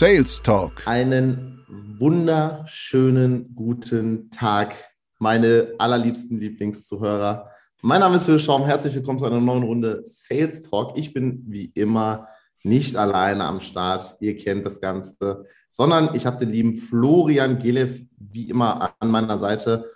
Sales Talk. Einen wunderschönen guten Tag, meine allerliebsten Lieblingszuhörer. Mein Name ist Phil Schaum. Herzlich willkommen zu einer neuen Runde Sales Talk. Ich bin wie immer nicht alleine am Start. Ihr kennt das Ganze, sondern ich habe den lieben Florian Gelev wie immer an meiner Seite.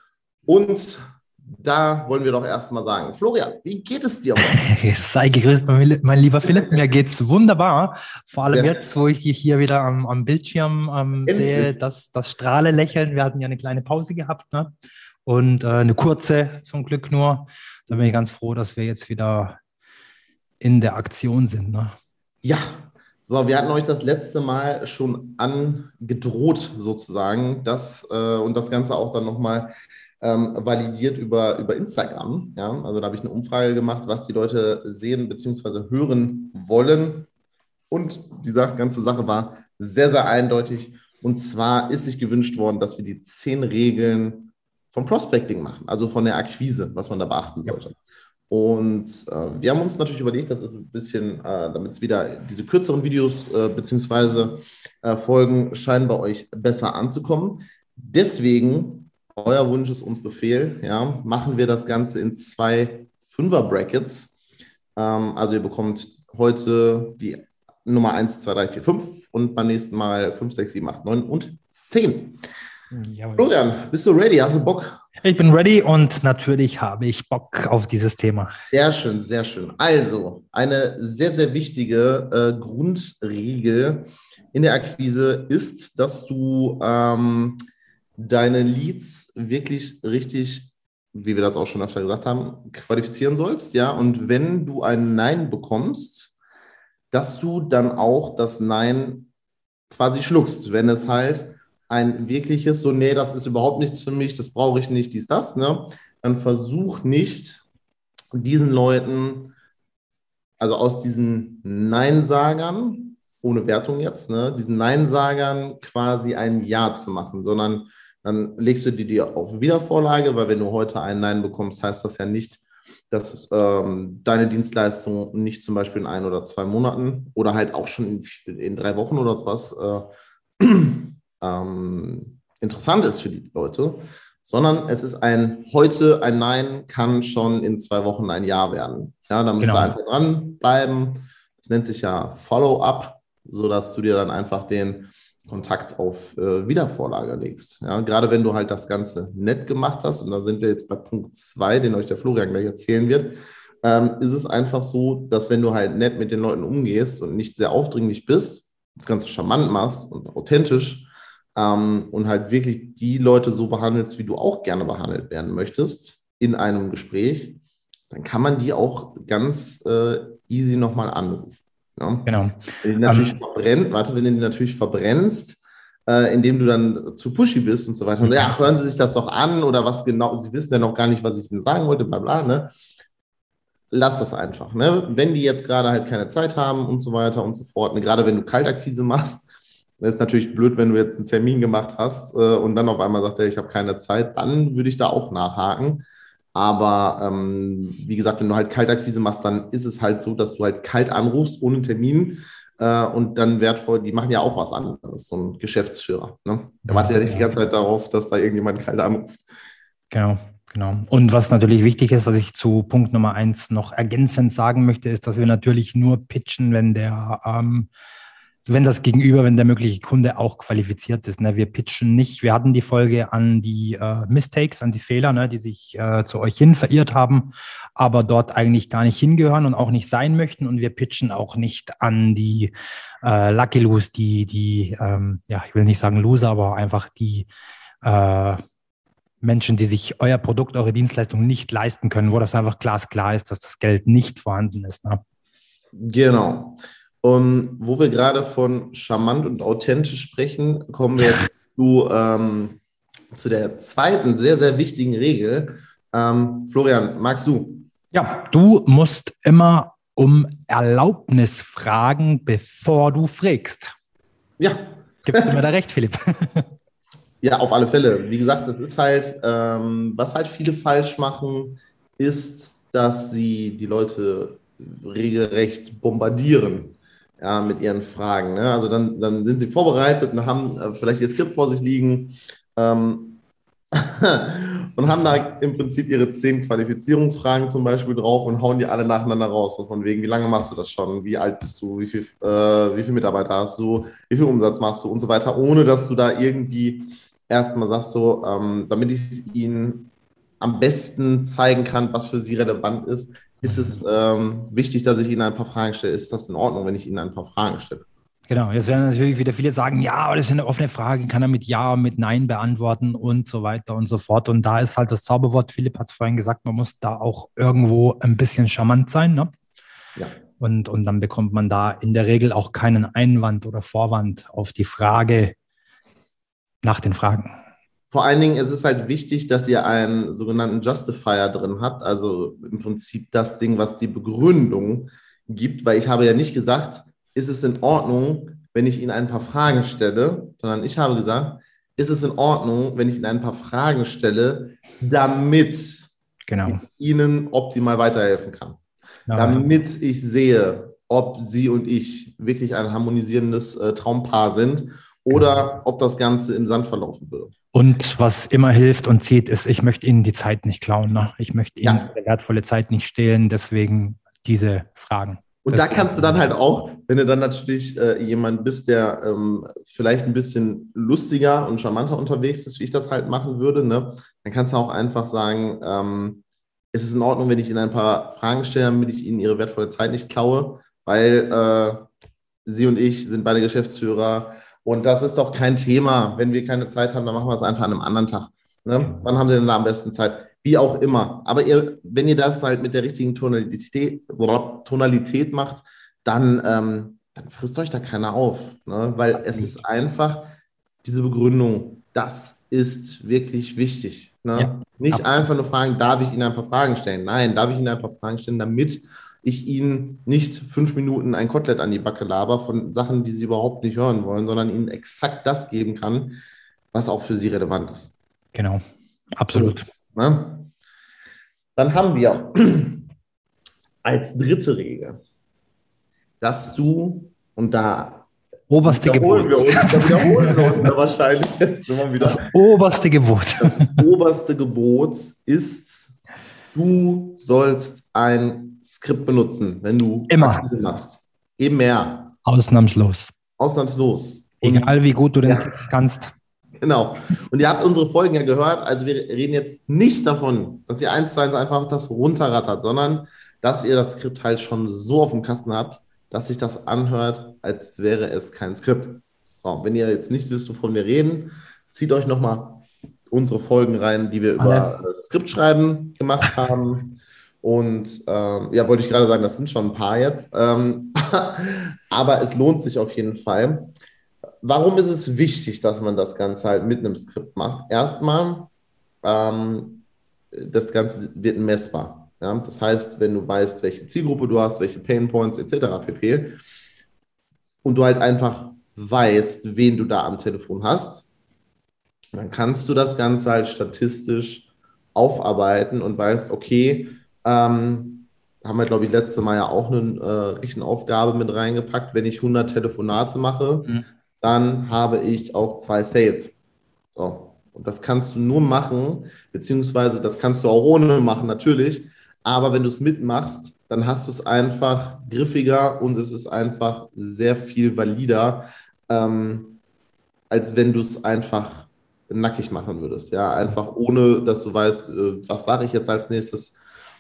Und da wollen wir doch erstmal sagen, Florian, wie geht es dir? Sei gegrüßt, mein, lieber Philipp. Mir geht es wunderbar. Vor allem ja. jetzt, wo ich dich hier wieder am, am Bildschirm ähm, sehe, das, das strahle Lächeln. Wir hatten ja eine kleine Pause gehabt ne? und äh, eine kurze zum Glück nur. Da bin ich ganz froh, dass wir jetzt wieder in der Aktion sind. Ne? Ja, so, wir hatten euch das letzte Mal schon angedroht, sozusagen, das äh, und das Ganze auch dann nochmal ähm, validiert über, über Instagram. Ja? Also da habe ich eine Umfrage gemacht, was die Leute sehen bzw. hören wollen. Und die ganze Sache war sehr, sehr eindeutig. Und zwar ist sich gewünscht worden, dass wir die zehn Regeln vom Prospecting machen, also von der Akquise, was man da beachten sollte. Ja. Und äh, wir haben uns natürlich überlegt, das ist ein bisschen, äh, damit es wieder diese kürzeren Videos äh, bzw. Äh, Folgen scheinen bei euch besser anzukommen. Deswegen euer Wunsch ist uns Befehl, ja, machen wir das Ganze in zwei Fünfer-Brackets. Ähm, also ihr bekommt heute die Nummer 1, 2, 3, 4, 5 und beim nächsten Mal 5, 6, 7, 8, 9 und 10. Jawohl. Florian, bist du ready? Hast du Bock? Ich bin ready und natürlich habe ich Bock auf dieses Thema. Sehr schön, sehr schön. Also, eine sehr, sehr wichtige äh, Grundregel in der Akquise ist, dass du ähm, deine Leads wirklich richtig, wie wir das auch schon öfter gesagt haben, qualifizieren sollst, ja. Und wenn du ein Nein bekommst, dass du dann auch das Nein quasi schluckst, wenn es halt ein wirkliches, so, nee, das ist überhaupt nichts für mich, das brauche ich nicht, dies, das, ne? Dann versuch nicht, diesen Leuten, also aus diesen Neinsagern, ohne Wertung jetzt, ne, diesen Neinsagern quasi ein Ja zu machen, sondern dann legst du die dir auf Wiedervorlage, weil wenn du heute ein Nein bekommst, heißt das ja nicht, dass ähm, deine Dienstleistung nicht zum Beispiel in ein oder zwei Monaten oder halt auch schon in, in drei Wochen oder sowas äh, ähm, interessant ist für die Leute, sondern es ist ein heute ein Nein kann schon in zwei Wochen ein Ja werden. Ja, da musst genau. du einfach dranbleiben. Das nennt sich ja Follow-up, sodass du dir dann einfach den Kontakt auf äh, Wiedervorlage legst. Ja, gerade wenn du halt das Ganze nett gemacht hast, und da sind wir jetzt bei Punkt 2, den euch der Florian gleich erzählen wird, ähm, ist es einfach so, dass wenn du halt nett mit den Leuten umgehst und nicht sehr aufdringlich bist, das Ganze charmant machst und authentisch ähm, und halt wirklich die Leute so behandelst, wie du auch gerne behandelt werden möchtest in einem Gespräch, dann kann man die auch ganz äh, easy nochmal anrufen. Ja? Genau. Wenn du natürlich um, ähm, verbrennt, warte, wenn du die natürlich verbrennst, äh, indem du dann zu pushy bist und so weiter. Und ja, hören Sie sich das doch an oder was genau, Sie wissen ja noch gar nicht, was ich Ihnen sagen wollte, bla bla, ne? Lass das einfach. Ne? Wenn die jetzt gerade halt keine Zeit haben und so weiter und so fort, ne? gerade wenn du Kaltakquise machst, das ist natürlich blöd, wenn du jetzt einen Termin gemacht hast äh, und dann auf einmal sagt er, ich habe keine Zeit, dann würde ich da auch nachhaken. Aber ähm, wie gesagt, wenn du halt Kaltakquise machst, dann ist es halt so, dass du halt kalt anrufst ohne Termin äh, und dann wertvoll, die machen ja auch was anderes, so ein Geschäftsführer. Ne? Der wartet ja nicht die ganze Zeit darauf, dass da irgendjemand kalt anruft. Genau. Genau. Und was natürlich wichtig ist, was ich zu Punkt Nummer eins noch ergänzend sagen möchte, ist, dass wir natürlich nur pitchen, wenn der ähm, wenn das Gegenüber, wenn der mögliche Kunde auch qualifiziert ist. Ne? Wir pitchen nicht. Wir hatten die Folge an die äh, Mistakes, an die Fehler, ne? die sich äh, zu euch hin verirrt haben, aber dort eigentlich gar nicht hingehören und auch nicht sein möchten. Und wir pitchen auch nicht an die äh, Lucky Lose, die, die, ähm, ja, ich will nicht sagen Loser, aber einfach die äh, Menschen, die sich euer Produkt, eure Dienstleistung nicht leisten können, wo das einfach glasklar ist, dass das Geld nicht vorhanden ist. Ne? Genau. Um, wo wir gerade von charmant und authentisch sprechen, kommen wir jetzt zu, ähm, zu der zweiten sehr, sehr wichtigen Regel. Ähm, Florian, magst du? Ja, du musst immer um Erlaubnis fragen, bevor du fragst. Ja. Gibst du mir da recht, Philipp? Ja, auf alle Fälle. Wie gesagt, das ist halt, ähm, was halt viele falsch machen, ist, dass sie die Leute regelrecht bombardieren ja, mit ihren Fragen. Ne? Also dann, dann sind sie vorbereitet und haben äh, vielleicht ihr Skript vor sich liegen ähm, und haben da im Prinzip ihre zehn Qualifizierungsfragen zum Beispiel drauf und hauen die alle nacheinander raus. So von wegen, wie lange machst du das schon? Wie alt bist du? Wie viel, äh, wie viele Mitarbeiter hast du? Wie viel Umsatz machst du? Und so weiter, ohne dass du da irgendwie erstmal sagst, so, ähm, damit ich es ihnen am besten zeigen kann, was für sie relevant ist, ist es ähm, wichtig, dass ich Ihnen ein paar Fragen stelle. Ist das in Ordnung, wenn ich Ihnen ein paar Fragen stelle? Genau, jetzt werden natürlich wieder viele sagen, ja, aber das ist eine offene Frage, kann er mit Ja, mit Nein beantworten und so weiter und so fort. Und da ist halt das Zauberwort, Philipp hat es vorhin gesagt, man muss da auch irgendwo ein bisschen charmant sein. Ne? Ja. Und, und dann bekommt man da in der Regel auch keinen Einwand oder Vorwand auf die Frage nach den Fragen. Vor allen Dingen ist es halt wichtig, dass ihr einen sogenannten Justifier drin habt, also im Prinzip das Ding, was die Begründung gibt, weil ich habe ja nicht gesagt, ist es in Ordnung, wenn ich Ihnen ein paar Fragen stelle, sondern ich habe gesagt, ist es in Ordnung, wenn ich Ihnen ein paar Fragen stelle, damit genau. ich Ihnen optimal weiterhelfen kann. Ja, damit ich sehe, ob Sie und ich wirklich ein harmonisierendes äh, Traumpaar sind oder ob das Ganze im Sand verlaufen würde. Und was immer hilft und zieht, ist, ich möchte Ihnen die Zeit nicht klauen. Ne? Ich möchte Ihnen ja. wertvolle Zeit nicht stehlen. Deswegen diese Fragen. Und da kannst du dann halt auch, wenn du dann natürlich äh, jemand bist, der ähm, vielleicht ein bisschen lustiger und charmanter unterwegs ist, wie ich das halt machen würde, ne, dann kannst du auch einfach sagen, ähm, ist es in Ordnung, wenn ich Ihnen ein paar Fragen stelle, damit ich Ihnen Ihre wertvolle Zeit nicht klaue, weil äh, Sie und ich sind beide Geschäftsführer und das ist doch kein Thema. Wenn wir keine Zeit haben, dann machen wir es einfach an einem anderen Tag. Ne? Wann haben Sie denn da am besten Zeit? Wie auch immer. Aber ihr, wenn ihr das halt mit der richtigen Tonalität, Tonalität macht, dann, ähm, dann frisst euch da keiner auf. Ne? Weil es ist einfach diese Begründung, das ist wirklich wichtig. Ne? Ja, Nicht einfach nur fragen, darf ich Ihnen ein paar Fragen stellen? Nein, darf ich Ihnen ein paar Fragen stellen, damit ich ihnen nicht fünf Minuten ein Kotelett an die Backe laber von Sachen, die sie überhaupt nicht hören wollen, sondern ihnen exakt das geben kann, was auch für sie relevant ist. Genau, absolut. Ne? Dann haben wir als dritte Regel, dass du, und da Oberste Gebot. Wir uns, da wiederholen wir uns wahrscheinlich jetzt immer wieder. Das oberste Gebot. Das oberste Gebot ist, du sollst ein Skript benutzen, wenn du immer machst. Eben mehr. Ausnahmslos. Ausnahmslos. Und Egal wie gut du den ja. Text kannst. Genau. Und ihr habt unsere Folgen ja gehört. Also wir reden jetzt nicht davon, dass ihr eins zu eins einfach das runterrattert, sondern dass ihr das Skript halt schon so auf dem Kasten habt, dass sich das anhört, als wäre es kein Skript. So, wenn ihr jetzt nicht wisst, wovon wir reden, zieht euch nochmal unsere Folgen rein, die wir Alle. über Skriptschreiben gemacht haben. Und ähm, ja, wollte ich gerade sagen, das sind schon ein paar jetzt. Ähm, aber es lohnt sich auf jeden Fall. Warum ist es wichtig, dass man das Ganze halt mit einem Skript macht? Erstmal, ähm, das Ganze wird messbar. Ja? Das heißt, wenn du weißt, welche Zielgruppe du hast, welche Painpoints etc. pp. Und du halt einfach weißt, wen du da am Telefon hast, dann kannst du das Ganze halt statistisch aufarbeiten und weißt, okay, ähm, haben wir, glaube ich, letzte Mal ja auch eine äh, Rechenaufgabe mit reingepackt. Wenn ich 100 Telefonate mache, mhm. dann habe ich auch zwei Sales. So. Und das kannst du nur machen, beziehungsweise das kannst du auch ohne machen, natürlich. Aber wenn du es mitmachst, dann hast du es einfach griffiger und es ist einfach sehr viel valider, ähm, als wenn du es einfach nackig machen würdest. Ja, einfach ohne, dass du weißt, äh, was sage ich jetzt als nächstes,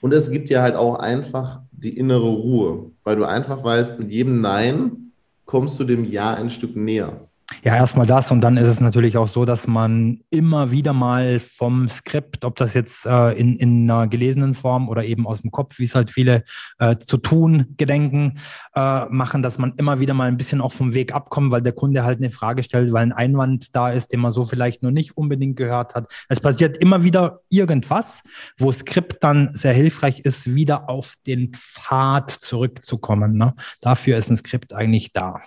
und es gibt dir halt auch einfach die innere Ruhe, weil du einfach weißt, mit jedem Nein kommst du dem Ja ein Stück näher. Ja, erstmal das und dann ist es natürlich auch so, dass man immer wieder mal vom Skript, ob das jetzt äh, in, in einer gelesenen Form oder eben aus dem Kopf, wie es halt viele äh, zu tun gedenken, äh, machen, dass man immer wieder mal ein bisschen auch vom Weg abkommt, weil der Kunde halt eine Frage stellt, weil ein Einwand da ist, den man so vielleicht noch nicht unbedingt gehört hat. Es passiert immer wieder irgendwas, wo Skript dann sehr hilfreich ist, wieder auf den Pfad zurückzukommen. Ne? Dafür ist ein Skript eigentlich da.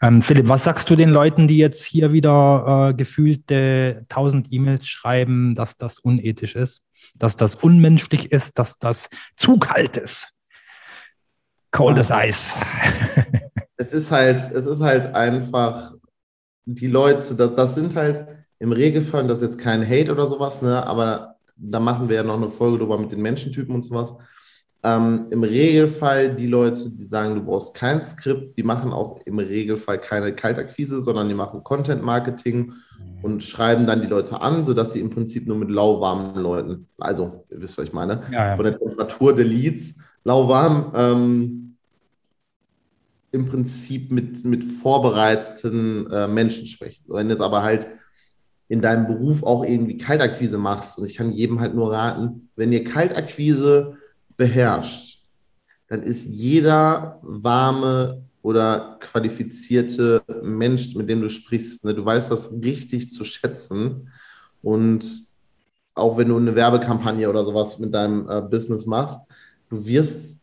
Ähm, Philipp, was sagst du den Leuten, die jetzt hier wieder äh, gefühlte 1000 E-Mails schreiben, dass das unethisch ist, dass das unmenschlich ist, dass das zu kalt ist? Cold as Ice. es ist halt, es ist halt einfach, die Leute, das, das sind halt im Regelfall, das ist jetzt kein Hate oder sowas, ne, aber da machen wir ja noch eine Folge drüber mit den Menschentypen und sowas. Ähm, Im Regelfall die Leute, die sagen, du brauchst kein Skript, die machen auch im Regelfall keine Kaltakquise, sondern die machen Content Marketing mhm. und schreiben dann die Leute an, sodass sie im Prinzip nur mit lauwarmen Leuten, also ihr wisst, was ich meine, ja, ja. von der Temperatur der Leads, lauwarm, ähm, im Prinzip mit, mit vorbereiteten äh, Menschen sprechen. Wenn jetzt aber halt in deinem Beruf auch irgendwie Kaltakquise machst, und ich kann jedem halt nur raten, wenn ihr Kaltakquise beherrscht, dann ist jeder warme oder qualifizierte Mensch, mit dem du sprichst, ne, du weißt das richtig zu schätzen. Und auch wenn du eine Werbekampagne oder sowas mit deinem äh, Business machst, du wirst,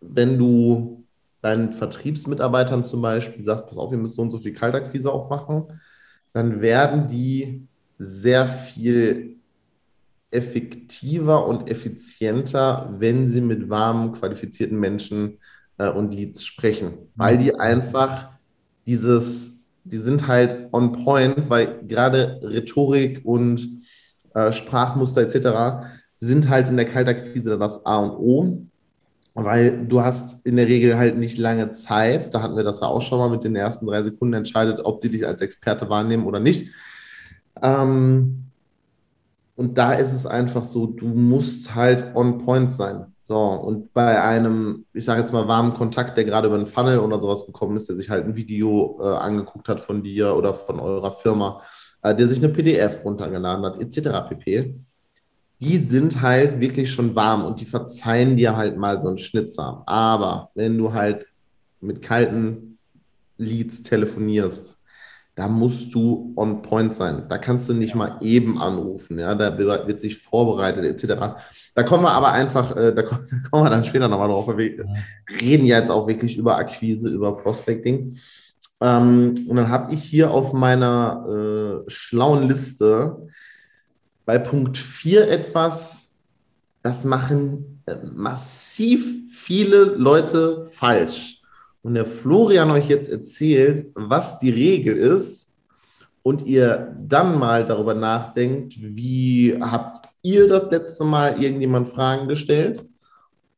wenn du deinen Vertriebsmitarbeitern zum Beispiel sagst, pass auf, ihr müsst so und so viel Kaltakquise auch machen, dann werden die sehr viel effektiver und effizienter, wenn sie mit warmen, qualifizierten Menschen äh, und Leads sprechen, weil die einfach dieses, die sind halt on point, weil gerade Rhetorik und äh, Sprachmuster etc. sind halt in der Kaltakquise das A und O, weil du hast in der Regel halt nicht lange Zeit, da hatten wir das ja auch schon mal mit den ersten drei Sekunden entscheidet, ob die dich als Experte wahrnehmen oder nicht. Ähm, und da ist es einfach so, du musst halt on point sein. So, und bei einem, ich sage jetzt mal, warmen Kontakt, der gerade über einen Funnel oder sowas gekommen ist, der sich halt ein Video äh, angeguckt hat von dir oder von eurer Firma, äh, der sich eine PDF runtergeladen hat, etc. pp. Die sind halt wirklich schon warm und die verzeihen dir halt mal so einen Schnitzer. Aber wenn du halt mit kalten Leads telefonierst, da musst du on point sein. Da kannst du nicht mal eben anrufen, ja, da wird sich vorbereitet etc. Da kommen wir aber einfach, äh, da, kommen, da kommen wir dann später nochmal drauf, wir reden ja jetzt auch wirklich über Akquise, über Prospecting. Ähm, und dann habe ich hier auf meiner äh, schlauen Liste bei Punkt 4 etwas, das machen äh, massiv viele Leute falsch und der Florian euch jetzt erzählt, was die Regel ist und ihr dann mal darüber nachdenkt, wie habt ihr das letzte Mal irgendjemand Fragen gestellt?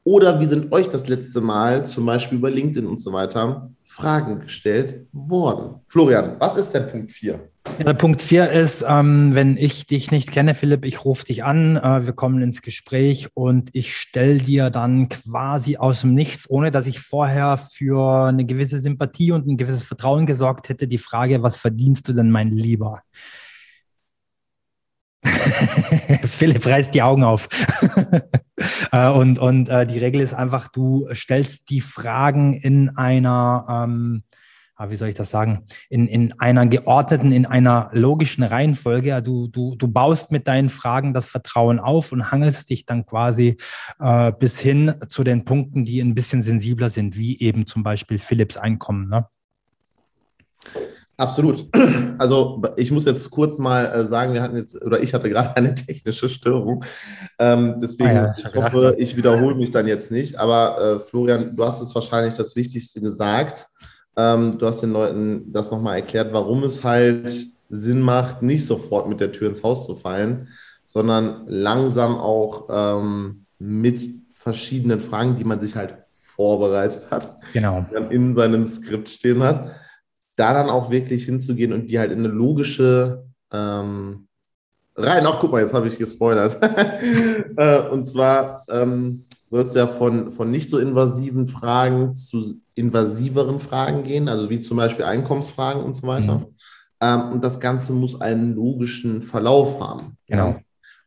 Oder wie sind euch das letzte Mal, zum Beispiel über LinkedIn und so weiter, Fragen gestellt worden? Florian, was ist der Punkt 4? Ja, Punkt 4 ist, ähm, wenn ich dich nicht kenne, Philipp, ich rufe dich an, äh, wir kommen ins Gespräch und ich stelle dir dann quasi aus dem Nichts, ohne dass ich vorher für eine gewisse Sympathie und ein gewisses Vertrauen gesorgt hätte, die Frage, was verdienst du denn, mein Lieber? Philipp reißt die Augen auf. Äh, und und äh, die Regel ist einfach, du stellst die Fragen in einer ähm, wie soll ich das sagen, in, in einer geordneten, in einer logischen Reihenfolge. Du, du, du baust mit deinen Fragen das Vertrauen auf und hangelst dich dann quasi äh, bis hin zu den Punkten, die ein bisschen sensibler sind, wie eben zum Beispiel Philips Einkommen. Ne? Absolut. Also ich muss jetzt kurz mal äh, sagen, wir hatten jetzt, oder ich hatte gerade eine technische Störung. Ähm, deswegen, ah ja, ich, ich hoffe, ich wiederhole mich dann jetzt nicht. Aber äh, Florian, du hast es wahrscheinlich das Wichtigste gesagt. Ähm, du hast den Leuten das nochmal erklärt, warum es halt Sinn macht, nicht sofort mit der Tür ins Haus zu fallen, sondern langsam auch ähm, mit verschiedenen Fragen, die man sich halt vorbereitet hat, genau. dann in seinem Skript stehen hat, da dann auch wirklich hinzugehen und die halt in eine logische ähm, rein, ach guck mal, jetzt habe ich gespoilert. äh, und zwar ähm, sollst du ja von, von nicht so invasiven Fragen zu invasiveren Fragen gehen, also wie zum Beispiel Einkommensfragen und so weiter. Mhm. Ähm, und das Ganze muss einen logischen Verlauf haben. Genau.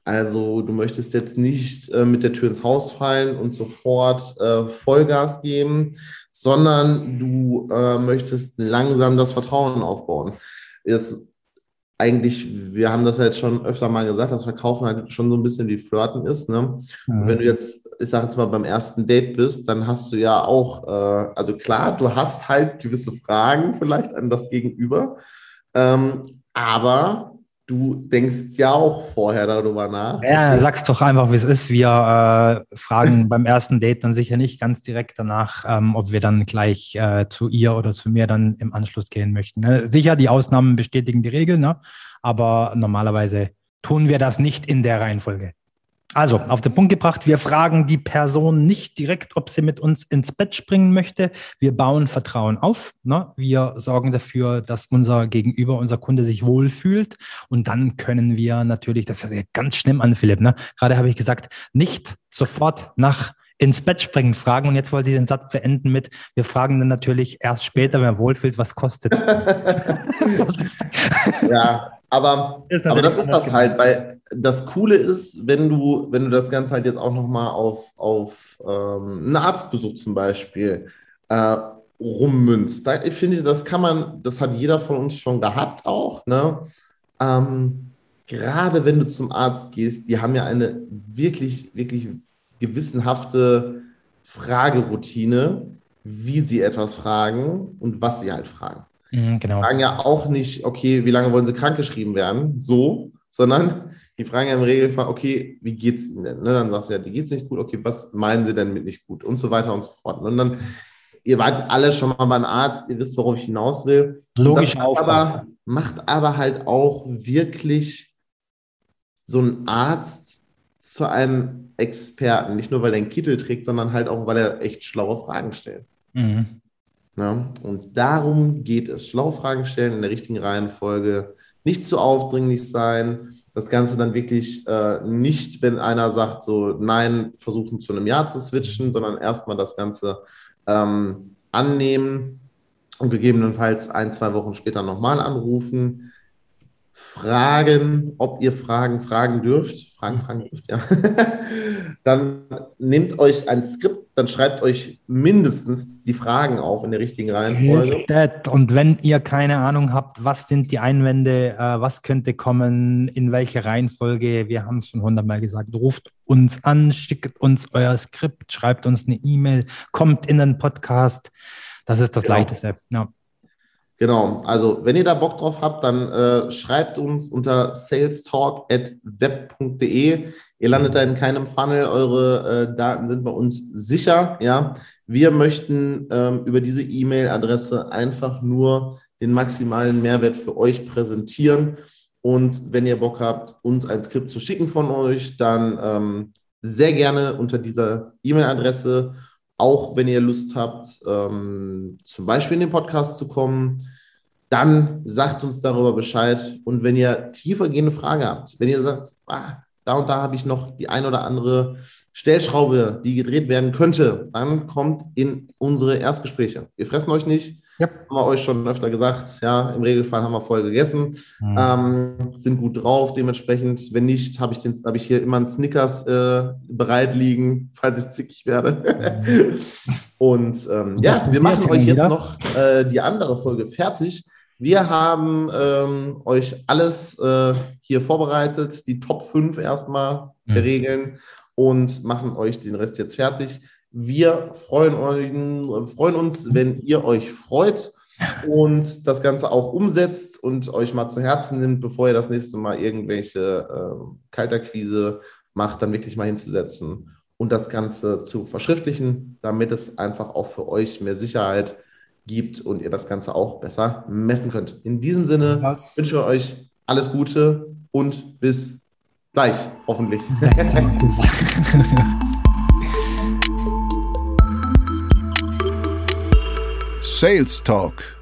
Also du möchtest jetzt nicht äh, mit der Tür ins Haus fallen und sofort äh, Vollgas geben, sondern du äh, möchtest langsam das Vertrauen aufbauen. Jetzt eigentlich, wir haben das ja jetzt schon öfter mal gesagt, dass Verkaufen halt schon so ein bisschen wie Flirten ist. Ne? Mhm. wenn du jetzt, ich sage jetzt mal, beim ersten Date bist, dann hast du ja auch, äh, also klar, du hast halt gewisse Fragen vielleicht an das Gegenüber, ähm, aber du denkst ja auch vorher darüber nach. Ja, sag's doch einfach, wie es ist. Wir äh, fragen beim ersten Date dann sicher nicht ganz direkt danach, ähm, ob wir dann gleich äh, zu ihr oder zu mir dann im Anschluss gehen möchten. Äh, sicher, die Ausnahmen bestätigen die Regeln, ne? aber normalerweise tun wir das nicht in der Reihenfolge. Also, auf den Punkt gebracht, wir fragen die Person nicht direkt, ob sie mit uns ins Bett springen möchte. Wir bauen Vertrauen auf. Ne? Wir sorgen dafür, dass unser Gegenüber, unser Kunde sich wohlfühlt. Und dann können wir natürlich, das ist ja ganz schlimm an, Philipp, ne? gerade habe ich gesagt, nicht sofort nach ins Bett springen fragen. Und jetzt wollte ich den Satz beenden mit, wir fragen dann natürlich erst später, wenn er wohlfühlt, was kostet es? ja, aber, aber das ist das halt, weil das Coole ist, wenn du, wenn du das Ganze halt jetzt auch nochmal auf, auf ähm, einen Arztbesuch zum Beispiel äh, rummünzt. Da, ich finde, das kann man, das hat jeder von uns schon gehabt auch. Ne? Ähm, gerade wenn du zum Arzt gehst, die haben ja eine wirklich, wirklich gewissenhafte Frageroutine, wie sie etwas fragen und was sie halt fragen. Mhm, genau. Die fragen ja auch nicht, okay, wie lange wollen sie krankgeschrieben werden, so, sondern die fragen ja im Regelfall, okay, wie geht's ihnen denn? Ne? Dann sagst du ja, die geht's nicht gut, okay, was meinen sie denn mit nicht gut? Und so weiter und so fort. Und dann, ihr wart alle schon mal beim Arzt, ihr wisst, worauf ich hinaus will. Logisch auch. Aber macht aber halt auch wirklich so ein Arzt zu einem Experten. Nicht nur, weil er einen Kittel trägt, sondern halt auch, weil er echt schlaue Fragen stellt. Mhm. Ja, und darum geht es. Schlaue Fragen stellen in der richtigen Reihenfolge, nicht zu aufdringlich sein. Das Ganze dann wirklich äh, nicht, wenn einer sagt, so nein, versuchen zu einem Ja zu switchen, sondern erstmal das Ganze ähm, annehmen und gegebenenfalls ein, zwei Wochen später nochmal anrufen fragen, ob ihr Fragen fragen dürft. Fragen, fragen dürft, ja. dann nehmt euch ein Skript, dann schreibt euch mindestens die Fragen auf in der richtigen Reihenfolge. Und wenn ihr keine Ahnung habt, was sind die Einwände, äh, was könnte kommen, in welche Reihenfolge, wir haben es schon hundertmal gesagt, ruft uns an, schickt uns euer Skript, schreibt uns eine E-Mail, kommt in den Podcast. Das ist das genau. Leichteste. Ja. Genau, also wenn ihr da Bock drauf habt, dann äh, schreibt uns unter salestalk.web.de. Ihr landet da in keinem Funnel, eure äh, Daten sind bei uns sicher. Ja, wir möchten ähm, über diese E-Mail-Adresse einfach nur den maximalen Mehrwert für euch präsentieren. Und wenn ihr Bock habt, uns ein Skript zu schicken von euch, dann ähm, sehr gerne unter dieser E-Mail-Adresse auch wenn ihr Lust habt, ähm, zum Beispiel in den Podcast zu kommen, dann sagt uns darüber Bescheid. Und wenn ihr tiefergehende Frage habt, wenn ihr sagt, ah, da und da habe ich noch die ein oder andere Stellschraube, die gedreht werden könnte, dann kommt in unsere Erstgespräche. Wir fressen euch nicht, ja. Haben wir euch schon öfter gesagt. Ja, im Regelfall haben wir voll gegessen, mhm. ähm, sind gut drauf. Dementsprechend, wenn nicht, habe ich, hab ich hier immer einen Snickers äh, bereit liegen, falls ich zickig werde. Mhm. Und ähm, ja, wir machen euch jetzt wieder? noch äh, die andere Folge fertig. Wir haben ähm, euch alles äh, hier vorbereitet, die Top 5 erstmal mhm. der Regeln und machen euch den Rest jetzt fertig. Wir freuen, euch, freuen uns, wenn ihr euch freut und das Ganze auch umsetzt und euch mal zu Herzen nimmt, bevor ihr das nächste Mal irgendwelche äh, Kalterquise macht, dann wirklich mal hinzusetzen und das Ganze zu verschriftlichen, damit es einfach auch für euch mehr Sicherheit gibt und ihr das Ganze auch besser messen könnt. In diesem Sinne Was? wünsche ich euch alles Gute und bis gleich, hoffentlich. Sales Talk